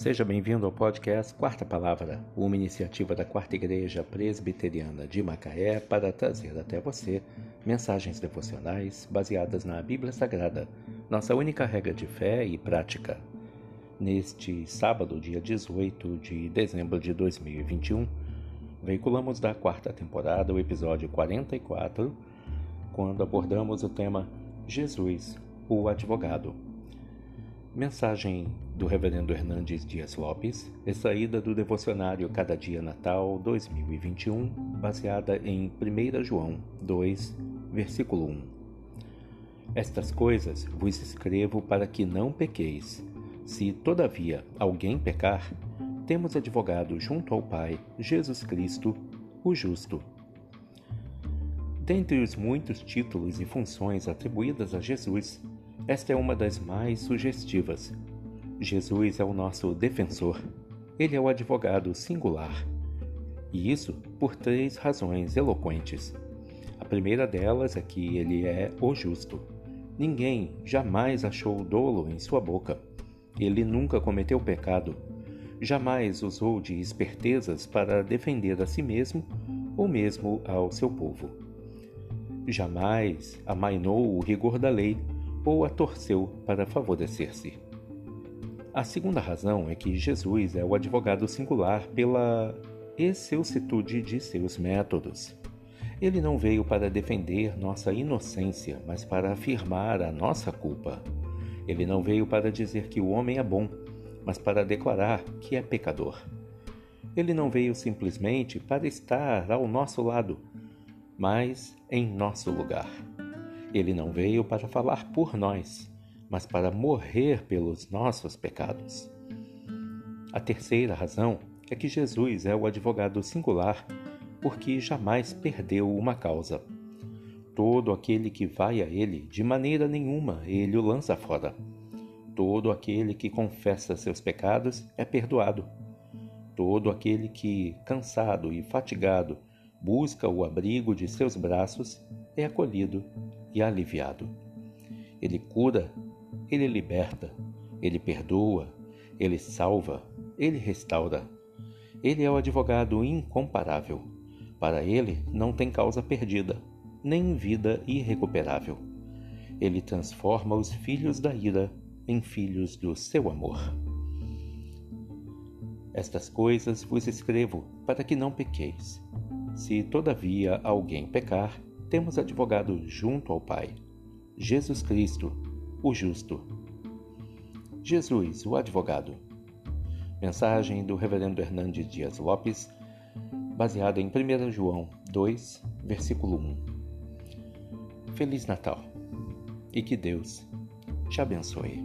Seja bem-vindo ao podcast Quarta Palavra, uma iniciativa da Quarta Igreja Presbiteriana de Macaé para trazer até você mensagens devocionais baseadas na Bíblia Sagrada, nossa única regra de fé e prática. Neste sábado, dia 18 de dezembro de 2021, veiculamos da quarta temporada o episódio 44, quando abordamos o tema Jesus, o Advogado. Mensagem do Reverendo Hernandes Dias Lopes, extraída do devocionário Cada Dia Natal 2021, baseada em 1 João 2, versículo 1. Estas coisas vos escrevo para que não pequeis. Se, todavia, alguém pecar, temos advogado junto ao Pai, Jesus Cristo, o Justo. Dentre os muitos títulos e funções atribuídas a Jesus, esta é uma das mais sugestivas. Jesus é o nosso defensor. Ele é o advogado singular. E isso por três razões eloquentes. A primeira delas é que ele é o justo. Ninguém jamais achou dolo em sua boca. Ele nunca cometeu pecado. Jamais usou de espertezas para defender a si mesmo ou mesmo ao seu povo. Jamais amainou o rigor da lei ou a torceu para favorecer-se. A segunda razão é que Jesus é o advogado singular pela excelsitude de seus métodos. Ele não veio para defender nossa inocência, mas para afirmar a nossa culpa. Ele não veio para dizer que o homem é bom, mas para declarar que é pecador. Ele não veio simplesmente para estar ao nosso lado, mas em nosso lugar. Ele não veio para falar por nós, mas para morrer pelos nossos pecados. A terceira razão é que Jesus é o advogado singular porque jamais perdeu uma causa. Todo aquele que vai a ele, de maneira nenhuma ele o lança fora. Todo aquele que confessa seus pecados é perdoado. Todo aquele que, cansado e fatigado, busca o abrigo de seus braços é acolhido e aliviado. Ele cura, ele liberta, ele perdoa, ele salva, ele restaura. Ele é o advogado incomparável. Para ele não tem causa perdida, nem vida irrecuperável. Ele transforma os filhos da ira em filhos do seu amor. Estas coisas vos escrevo para que não pequeis. Se todavia alguém pecar, temos advogado junto ao Pai, Jesus Cristo, o justo. Jesus, o advogado. Mensagem do Reverendo Hernandes Dias Lopes, baseada em 1 João 2, versículo 1. Feliz Natal e que Deus te abençoe.